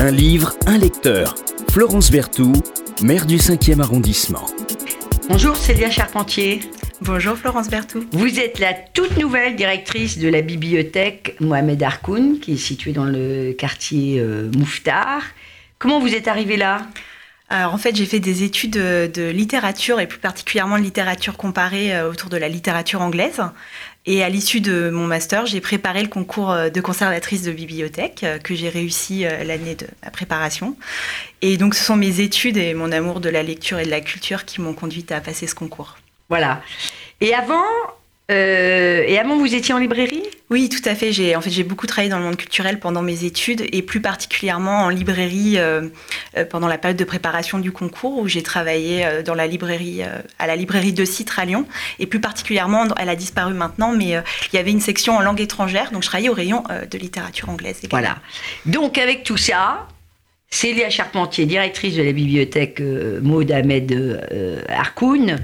Un livre, un lecteur. Florence Berthoud, maire du 5e arrondissement. Bonjour Célia Charpentier. Bonjour Florence Berthoud. Vous êtes la toute nouvelle directrice de la bibliothèque Mohamed Harkoun, qui est située dans le quartier euh, Mouftar. Comment vous êtes arrivée là? Alors en fait, j'ai fait des études de, littérature et plus particulièrement de littérature comparée euh, autour de la littérature anglaise. Et à l'issue de mon master, j'ai préparé le concours euh, de conservatrice de bibliothèque euh, que j'ai réussi l'année de ma préparation. Et donc ce sont mes études et mon amour de la lecture et de la culture qui m'ont conduite à passer ce concours. Voilà. Et avant, euh, et avant, vous étiez en librairie? Oui, tout à fait. J'ai en fait j'ai beaucoup travaillé dans le monde culturel pendant mes études et plus particulièrement en librairie euh, euh, pendant la période de préparation du concours où j'ai travaillé dans la librairie à la librairie de Citre à Lyon et plus particulièrement elle a disparu maintenant mais il y avait une section en langue étrangère donc je travaillais au rayon de littérature anglaise. Voilà. Donc avec tout ça, Célia Charpentier, directrice de la bibliothèque Maud Ahmed Harkoun euh,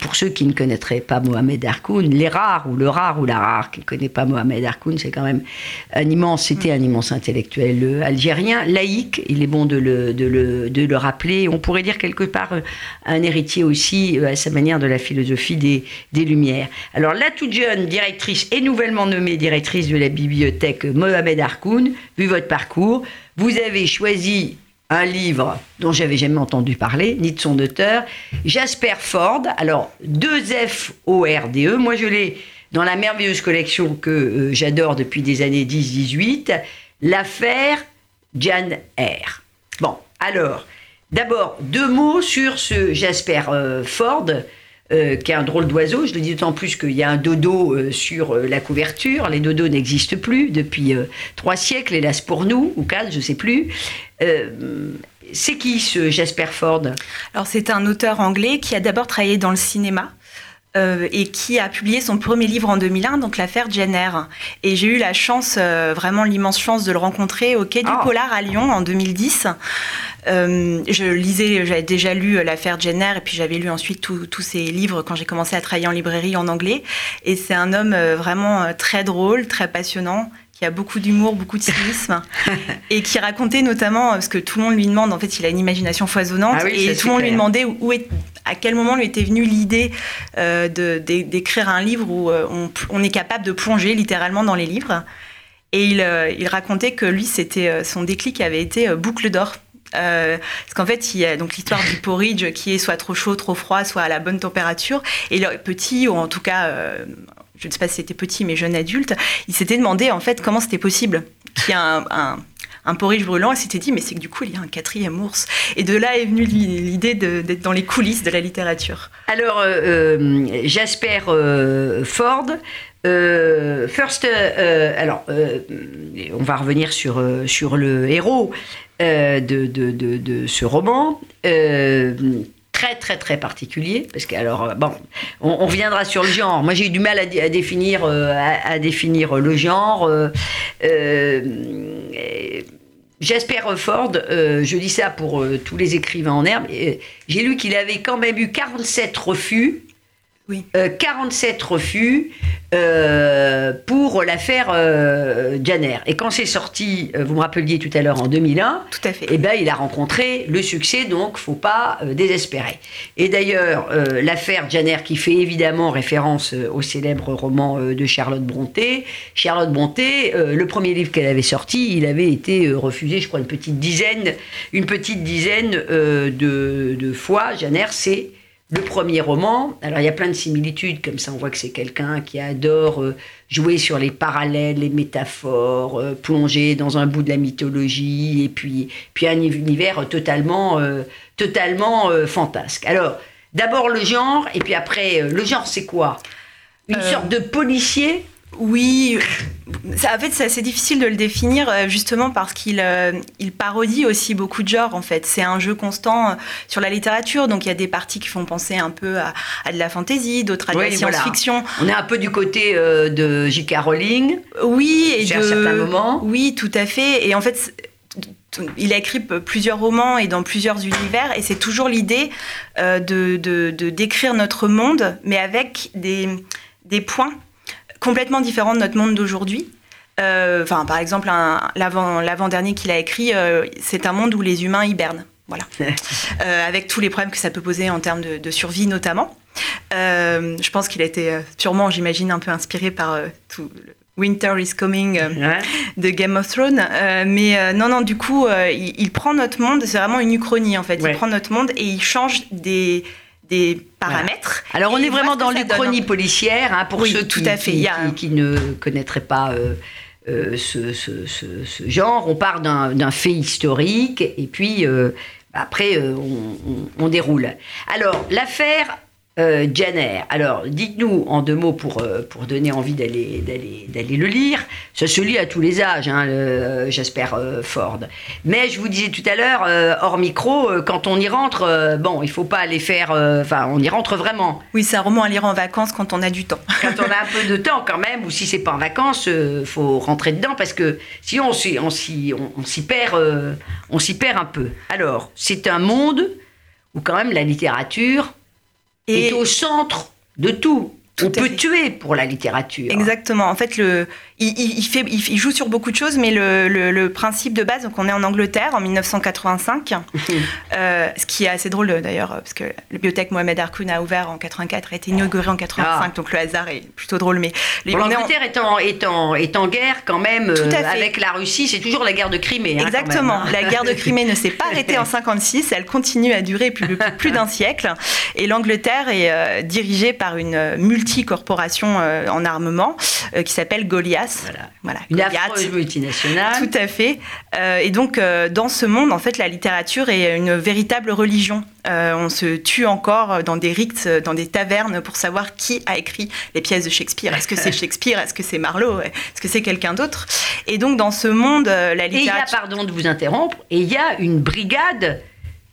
pour ceux qui ne connaîtraient pas Mohamed Harkoun, les rares ou le rare ou la rare qui ne connaît pas Mohamed Harkoun, c'est quand même un immense, c'était un immense intellectuel euh, algérien, laïque, il est bon de le, de le, de le rappeler. On pourrait dire quelque part euh, un héritier aussi à sa manière de la philosophie des, des Lumières. Alors la toute jeune directrice et nouvellement nommée directrice de la bibliothèque Mohamed Harkoun, vu votre parcours, vous avez choisi un livre dont j'avais jamais entendu parler, ni de son auteur, Jasper Ford. Alors, 2F-O-R-D-E. Moi, je l'ai dans la merveilleuse collection que euh, j'adore depuis des années 10-18, l'affaire Jan R. Bon, alors, d'abord, deux mots sur ce Jasper euh, Ford. Euh, qui est un drôle d'oiseau. Je le dis d'autant plus qu'il y a un dodo sur la couverture. Les dodos n'existent plus depuis trois siècles, hélas pour nous, ou quatre, je ne sais plus. Euh, c'est qui ce Jasper Ford? Alors c'est un auteur anglais qui a d'abord travaillé dans le cinéma. Euh, et qui a publié son premier livre en 2001, donc l'affaire Jenner. Et j'ai eu la chance, euh, vraiment l'immense chance de le rencontrer au Quai du ah. Polar à Lyon en 2010. je lisais, j'avais déjà lu l'affaire Jenner et puis j'avais lu ensuite tous ses livres quand j'ai commencé à travailler en librairie en anglais. Et c'est un homme vraiment très drôle, très passionnant, qui a beaucoup d'humour, beaucoup de cynisme, et qui racontait notamment, parce que tout le monde lui demande, en fait, il a une imagination foisonnante, ah et tout le monde lui demandait où, est, à quel moment lui était venue l'idée euh, d'écrire un livre où euh, on, est capable de plonger littéralement dans les livres. Et il, euh, il racontait que lui, c'était son déclic avait été Boucle d'or. parce qu'en fait, il y a donc l'histoire du porridge qui est soit trop chaud, trop froid, soit à la bonne température. Et le petit, ou en tout cas je ne sais pas si c'était petit, mais jeune adulte, il s'était demandé en fait comment c'était possible qu'il y ait un, un, porridge brûlant et s'était dit mais c'est que du coup il y a un quatrième ours. Et de là est venue l'idée d'être dans les coulisses de la littérature. Alors euh, euh, Jasper euh, Ford. first, alors, on va revenir sur, sur le héros de, de, de, ce roman très très très particulier parce que alors euh, bon on, reviendra sur le genre. Moi j'ai eu du mal à, définir euh, définir le genre. Euh, Jasper Ford, je dis ça pour tous les écrivains en herbe, j'ai lu qu'il avait quand même eu 47 refus oui. 47 euh, refus euh, pour l'affaire euh, Janer. Et quand c'est sorti, vous me rappeliez tout à l'heure en 2001, tout à fait. Eh ben, il a rencontré le succès, donc faut pas désespérer. Et d'ailleurs, l'affaire Janer, qui fait évidemment référence au célèbre roman de Charlotte Bronté, Charlotte Bronté, le premier livre qu'elle avait sorti, il avait été refusé, je crois, une petite dizaine, une petite dizaine de, de fois. Janer, c'est le premier roman, alors il y a plein de similitudes, comme ça on voit que c'est quelqu'un qui adore euh, jouer sur les parallèles, les métaphores, euh, plonger dans un bout de la mythologie, et puis, puis un univers totalement, euh, totalement fantasque. Alors, d'abord le genre, et puis après, le genre c'est quoi? Une sorte de policier? Oui, ça, en fait, c'est assez difficile de le définir euh, justement parce qu'il euh, il parodie aussi beaucoup de genres. En fait, c'est un jeu constant euh, sur la littérature. Donc, il y a des parties qui font penser un peu à, de la fantasy, d'autres à de la science-fiction. On est un peu du côté de J.K. Rowling. Oui, et moments. Oui, tout à fait. Et en fait il a écrit plusieurs romans et dans plusieurs univers, et c'est toujours l'idée de, de, décrire notre monde, mais avec des, des points complètement différent de notre monde d'aujourd'hui. Enfin, par exemple, l'avant-dernier qu'il a écrit, c'est un monde où les humains hibernent. Voilà. avec tous les problèmes que ça peut poser en termes de, survie notamment. je pense qu'il a été sûrement, j'imagine, un peu inspiré par tout le Winter is Coming de Game of Thrones. mais non, non, du coup, il, prend notre monde, c'est vraiment une uchronie en fait. Il prend notre monde et il change des, des paramètres. Alors on est vraiment dans l'Uchronie policière, hein, pour ceux qui, tout à fait. Qui, ne connaîtraient pas euh, euh, ce, genre. On part d'un fait historique et puis euh, après on, déroule. Alors l'affaire euh, Janer. Alors, dites-nous en deux mots pour, euh, pour donner envie d'aller, d'aller, d'aller le lire. Ça se lit à tous les âges, hein, j'espère, euh, Ford. Mais je vous disais tout à l'heure, hors micro, quand on y rentre, bon, il faut pas aller faire. Enfin, on y rentre vraiment. Oui, c'est un roman à lire en vacances quand on a du temps. quand on a un peu de temps, quand même, ou si c'est pas en vacances, il faut rentrer dedans parce que sinon, on s'y, on s'y, on s'y perd, on s'y perd un peu. Alors, c'est un monde où, quand même, la littérature et est au centre de tout. On peut tuer pour la littérature. Exactement. En fait, le, il, fait, il, joue sur beaucoup de choses, mais le, le, principe de base, donc on est en Angleterre en 1985, euh, ce qui est assez drôle d'ailleurs, parce que la bibliothèque Mohamed Harkoun a ouvert en 84, a été inaugurée en 85, ah. donc le hasard est plutôt drôle. Mais l'Angleterre est, en, est, en, est, en, guerre quand même euh, avec la Russie, c'est toujours la guerre de Crimée. Hein, Exactement. Hein. La guerre de Crimée ne s'est pas arrêtée en 56, elle continue à durer plus, plus, d'un siècle. Et l'Angleterre est euh, dirigée par une multicorporation en armement qui s'appelle Goliath voilà. voilà. Une affreuse multinationale. Tout à fait. Euh, et donc, euh, dans ce monde, en fait, la littérature est une véritable religion. Euh, on se tue encore dans des rites, dans des tavernes pour savoir qui a écrit les pièces de Shakespeare. Est-ce que c'est Shakespeare? Est-ce que c'est Marlowe? Est-ce que c'est quelqu'un d'autre? Et donc, dans ce monde, la littérature... Et il y a, pardon de vous interrompre, et il y a une brigade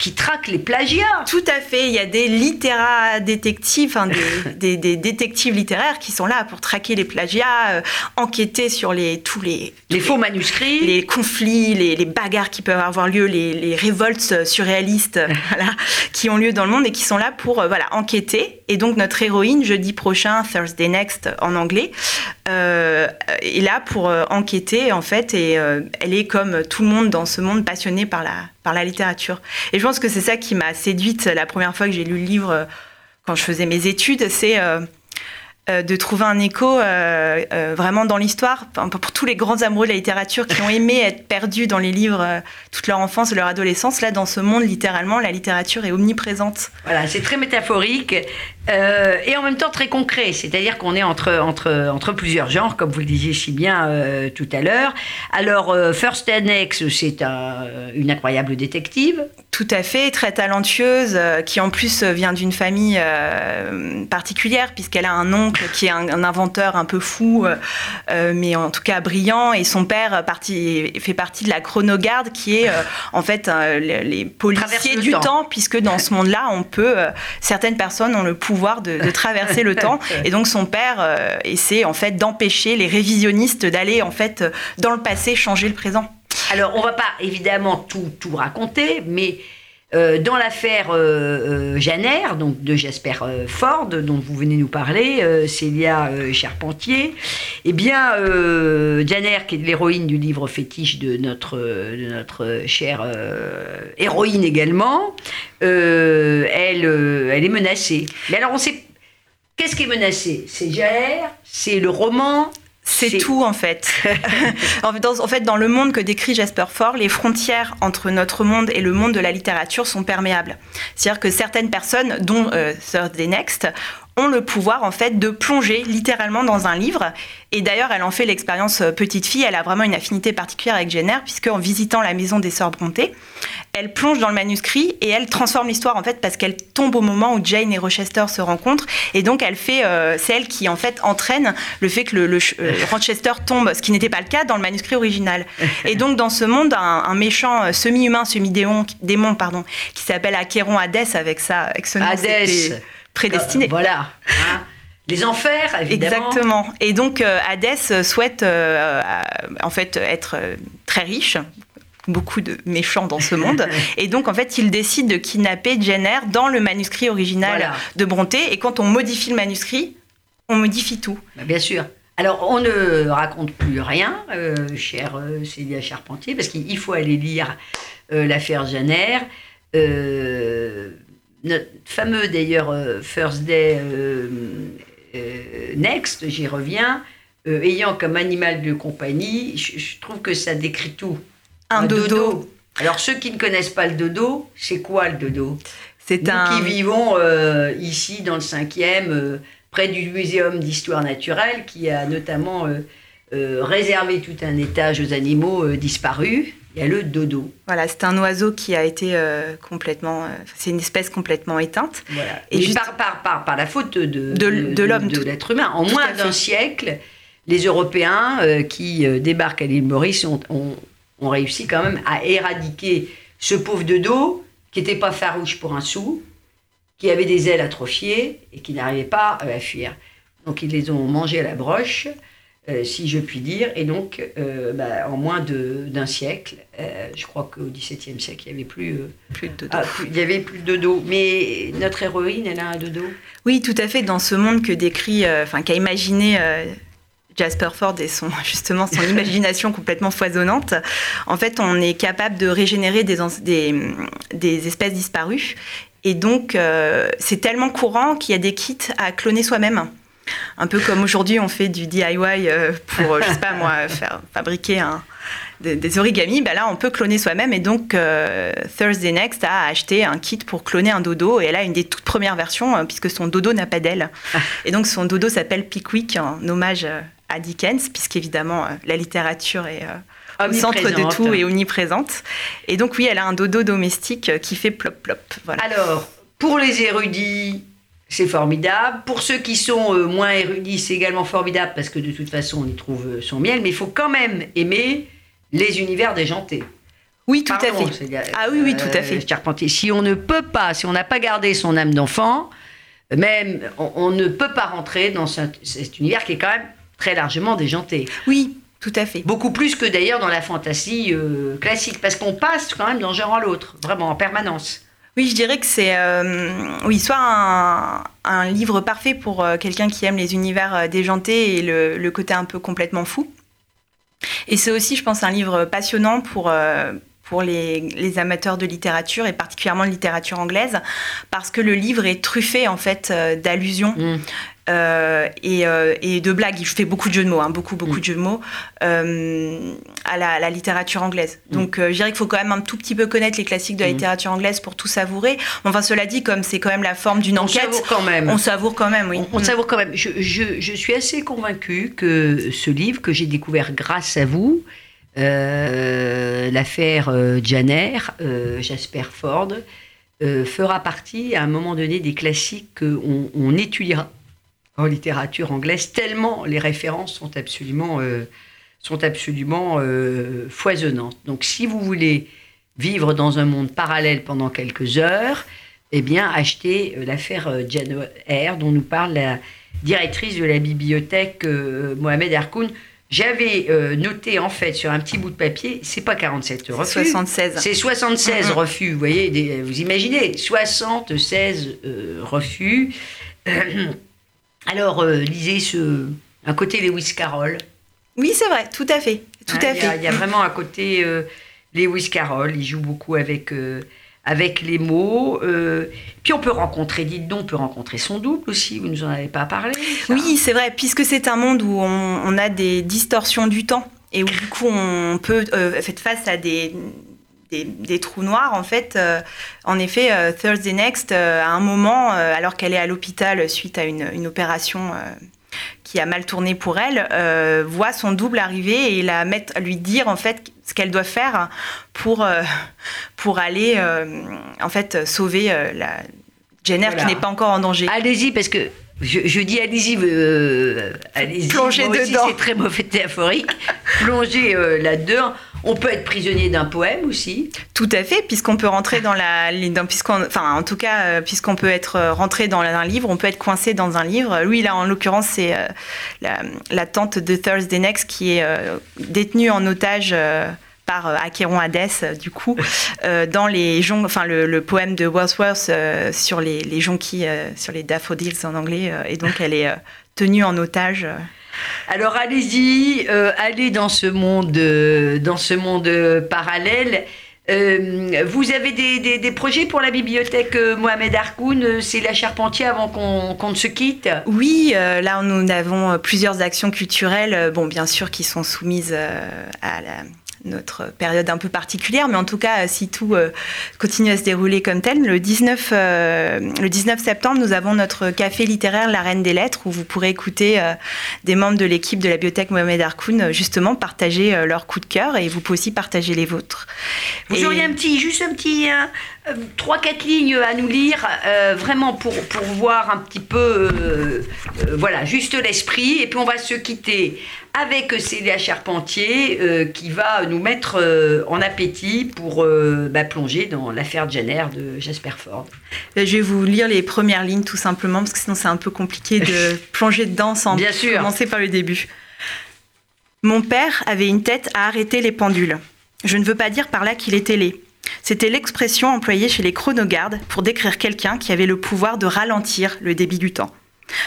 qui traquent les plagiats. Tout à fait. Il y a des littéra détectives, des, des, détectives littéraires qui sont là pour traquer les plagiats, euh, enquêter sur les, tous les, les faux manuscrits, les conflits, les, les, bagarres qui peuvent avoir lieu, les, les révoltes surréalistes voilà, qui ont lieu dans le monde et qui sont là pour euh, voilà, enquêter. Et donc notre héroïne, jeudi prochain, Thursday Next en anglais, euh, est là pour enquêter en fait et elle est comme tout le monde dans ce monde passionné par la par la littérature. Et je pense que c'est ça qui m'a séduite la première fois que j'ai lu le livre euh, quand je faisais mes études, c'est euh, euh, de trouver un écho vraiment dans l'histoire. pour tous les grands amoureux de la littérature qui ont aimé être perdus dans les livres toute leur enfance et leur adolescence, là, dans ce monde, littéralement, la littérature est omniprésente. Voilà, c'est très métaphorique. Euh, et en même temps très concret, c'est-à-dire qu'on est entre, entre, entre plusieurs genres, comme vous le disiez si bien euh, tout à l'heure. Alors, euh, First Annex, c'est une incroyable détective. Tout à fait, très talentueuse, qui en plus vient d'une famille particulière, puisqu'elle a un oncle qui est un, inventeur un peu fou, mais en tout cas brillant, et son père parti, fait partie de la chronogarde, qui est en fait les, policiers du temps. puisque dans ce monde-là, on peut, certaines personnes ont le pouvoir pouvoir de, traverser le temps. Et donc son père euh, essaie en fait d'empêcher les révisionnistes d'aller en fait dans le passé changer le présent. Alors on va pas évidemment tout, tout raconter, mais euh, dans l'affaire euh, Janer, donc de Jasper Ford, dont vous venez nous parler, Célia Charpentier, eh bien, Janer, qui est l'héroïne du livre fétiche de notre, notre chère héroïne également, euh, elle, euh, elle est menacée. Mais alors on sait qu'est-ce qui est menacé? C'est Jaer, c'est le roman, c'est tout en fait. en, fait, dans le monde que décrit Jasper Ford, les frontières entre notre monde et le monde de la littérature sont perméables. C'est-à-dire que certaines personnes, dont euh, Thursday Next, ont le pouvoir en fait de plonger littéralement dans un livre. Et d'ailleurs, elle en fait l'expérience euh, petite fille. Elle a vraiment une affinité particulière avec Jenner, puisque en visitant la maison des sœurs Brontë, elle plonge dans le manuscrit et elle transforme l'histoire en fait parce qu'elle tombe au moment où Jane et Rochester se rencontrent. Et donc, elle fait, euh, c'est elle qui en fait entraîne le fait que le, euh, Rochester tombe, ce qui n'était pas le cas dans le manuscrit original. Et donc, dans ce monde, un, méchant semi-humain, semi-démon, démon, pardon, qui s'appelle Acheron Hadès avec ça, avec ce nom prédestiné. voilà. Hein. les enfers, évidemment. Exactement. Et donc, euh, Hadès souhaite euh, en fait être euh, très riche, beaucoup de méchants dans ce monde. et donc, en fait, il décide de kidnapper Jenner dans le manuscrit original de Brontë. Et quand on modifie le manuscrit, on modifie tout. Bah, bien sûr. Alors, on ne raconte plus rien, euh, chère euh, Célia Charpentier, parce qu'il faut aller lire euh, l'affaire Janer. Notre fameux, d'ailleurs, euh, First Day euh, euh, Next, j'y reviens, ayant comme animal de compagnie, je, je trouve que ça décrit tout. Un dodo. Alors, ceux qui ne connaissent pas le dodo, c'est quoi le dodo? C'est Nous un. qui vivons euh, ici dans le 5e, euh, près du Muséum d'histoire naturelle, qui a notamment euh, euh, réservé tout un étage aux animaux euh, disparus, il y a le dodo. Voilà, c'est un oiseau qui a été euh, complètement. c'est une espèce complètement éteinte. Voilà. Et juste- par, par, par, par la faute de, De- de l'homme, de, l'être humain. En moins d'un siècle, les Européens qui débarquent à l'île Maurice ont, ont- ont réussi quand même à éradiquer ce pauvre dodo qui n'était pas farouche pour un sou, qui avait des ailes atrophiées et qui n'arrivait pas à fuir. Donc ils les ont mangés à la broche, euh, si je puis dire, et donc euh, bah, en moins d'un siècle, euh, je crois qu'au XVIIe siècle, il n'y avait plus, Plus de dodo. ah, plus- il y avait plus de dodo. Mais notre héroïne, elle a un dodo? Oui, tout à fait. Dans ce monde que décrit, enfin, qu'a imaginé Jasper Ford et son justement son imagination complètement foisonnante. En fait, on est capable de régénérer des, des, des espèces disparues. Et donc, c'est tellement courant qu'il y a des kits à cloner soi-même. Un peu comme aujourd'hui, on fait du DIY euh, pour, euh, je sais pas moi, faire fabriquer un, des, des origamis. Ben là, on peut cloner soi-même. Et donc, euh, Thursday Next a acheté un kit pour cloner un dodo. Et elle a une des toutes premières versions, puisque son dodo n'a pas d'aile. Et donc, son dodo s'appelle Pickwick, en hommage à Dickens, puisqu'évidemment, la littérature est euh, au centre de tout et omniprésente. Et donc, oui, elle a un dodo domestique qui fait plop plop. Voilà. Alors, pour les érudits, c'est formidable. Pour ceux qui sont euh, moins érudits, c'est également formidable parce que de toute façon, on y trouve euh, son miel. Mais il faut quand même aimer les univers déjantés. Oui, tout Pardon, à fait. Ah oui, oui, tout à euh, fait. Charpentier. Si on ne peut pas, si on n'a pas gardé son âme d'enfant, même on, on ne peut pas rentrer dans ce- cet univers qui est quand même très largement déjanté. Oui, tout à fait. Beaucoup plus que d'ailleurs dans la fantasy euh, classique, parce qu'on passe quand même d'un genre à l'autre, vraiment en permanence. Oui, je dirais que c'est euh, oui, soit un, livre parfait pour euh, quelqu'un qui aime les univers euh, déjantés et le, côté un peu complètement fou. Et c'est aussi, je pense, un livre passionnant pour, les, amateurs de littérature et particulièrement de littérature anglaise, parce que le livre est truffé en fait d'allusions euh, et, euh, et de blagues. Je fais beaucoup de jeux de mots, hein, beaucoup, beaucoup de jeux de mots euh, à, la, à la littérature anglaise. Donc, euh, je dirais qu'il faut quand même un tout petit peu connaître les classiques de la Mm. littérature anglaise pour tout savourer. Enfin, cela dit, comme c'est quand même la forme d'une On enquête, savoure quand même. on savoure quand même, oui. On, on savoure quand même. Je, je- je suis assez convaincue que ce livre que j'ai découvert grâce à vous, l'affaire Janer, Jasper Ford, fera partie à un moment donné des classiques qu'on on étudiera en littérature anglaise, tellement les références sont absolument, euh, sont absolument euh, foisonnantes. Donc si vous voulez vivre dans un monde parallèle pendant quelques heures, eh bien, achetez euh, l'affaire Jane Eyre, dont nous parle la directrice de la bibliothèque euh, Mohamed Harkoun. J'avais euh, noté, en fait, sur un petit bout de papier, c'est pas 47 refus. 76. C'est 76 Mhm. refus, vous voyez, des- vous imaginez, 76 euh, refus. Alors, euh, lisez ce, un côté Lewis Carroll. Oui, c'est vrai, tout à fait. Tout Hein, à il y a- fait. Il y a vraiment un côté euh, Lewis Carroll, il joue beaucoup avec, euh, avec les mots. euh, puis on peut rencontrer, dites donc, on peut rencontrer son double aussi, vous nous en avez pas parlé. ça. Oui, c'est vrai, puisque c'est un monde où on, on a des distorsions du temps et où du coup on peut euh, faire face à des, des, des trous noirs. En fait, euh, en effet, euh, Thursday Next, euh, à un moment, alors qu'elle est à l'hôpital suite à une, une opération qui a mal tourné pour elle, voit son double arriver et la mettre, lui dire en fait ce qu'elle doit faire pour, pour aller en fait sauver la Jenner Voilà. qui n'est pas encore en danger. Allez-y, parce que je, je dis allez-y, euh, allez-y. Plongez dedans. C'est très mauvais métaphorique. Plongez euh, là-dedans. On peut être prisonnier d'un poème aussi. Tout à fait, puisqu'on peut rentrer dans la, dans, puisqu'on, enfin, en tout cas, euh, puisqu'on peut être euh, rentré dans un livre, on peut être coincé dans un livre. Lui, là, en l'occurrence, c'est euh, la, la tante de Thursday Next qui est détenue en otage. Par euh, Acheron Hadès, euh, du coup, euh, dans les joncs, enfin le, le poème de Wordsworth sur les, les jonquilles, sur les daffodils en anglais, et donc elle est tenue en otage. Alors allez-y, allez dans ce monde, dans ce monde parallèle. vous avez des, projets pour la bibliothèque Mohamed Harkoun C'est la Charpentier avant qu'on ne se quitte? Oui, là nous avons plusieurs actions culturelles, bon bien sûr qui sont soumises à la notre période un peu particulière, mais en tout cas, si tout euh, continue à se dérouler comme tel, le 19, euh, le 19 septembre, nous avons notre café littéraire La Reine des Lettres, où vous pourrez écouter euh, des membres de l'équipe de la bibliothèque Mohamed Harkoun justement partager leur coup de cœur et vous pouvez aussi partager les vôtres. Vous auriez un petit, juste un petit, trois, quatre lignes à nous lire, vraiment pour, pour voir un petit peu, voilà, juste l'esprit, et puis on va se quitter avec Célia Charpentier euh, qui va nous mettre euh, en appétit pour euh, bah, plonger dans l'affaire Jenner de Jasper Ford. Je vais vous lire les premières lignes tout simplement parce que sinon c'est un peu compliqué de plonger dedans sans Bien sûr. commencer par le début. Mon père avait une tête à arrêter les pendules. Je ne veux pas dire par là qu'il était laid. C'était l'expression employée chez les chronogardes pour décrire quelqu'un qui avait le pouvoir de ralentir le débit du temps.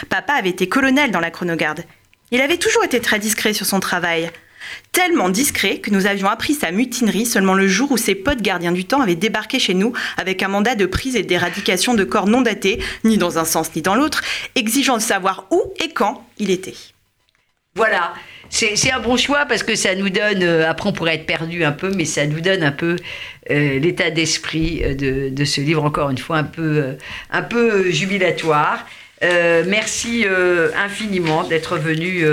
Papa avait été colonel dans la chronogarde il avait toujours été très discret sur son travail. Tellement discret que nous avions appris sa mutinerie seulement le jour où ses potes gardiens du temps avaient débarqué chez nous avec un mandat de prise et d'éradication de corps non datés, ni dans un sens ni dans l'autre, exigeant de savoir où et quand il était. Voilà, c'est un bon choix parce que ça nous donne, euh, après on pourrait être perdu un peu, mais ça nous donne un peu euh, l'état d'esprit euh, de, ce livre, encore une fois, un peu, un peu jubilatoire. Merci infiniment d'être venu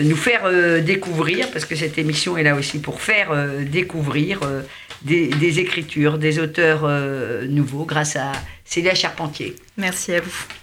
nous faire découvrir, parce que cette émission est là aussi pour faire découvrir des, écritures, des auteurs nouveaux grâce à Célia Charpentier. Merci à vous.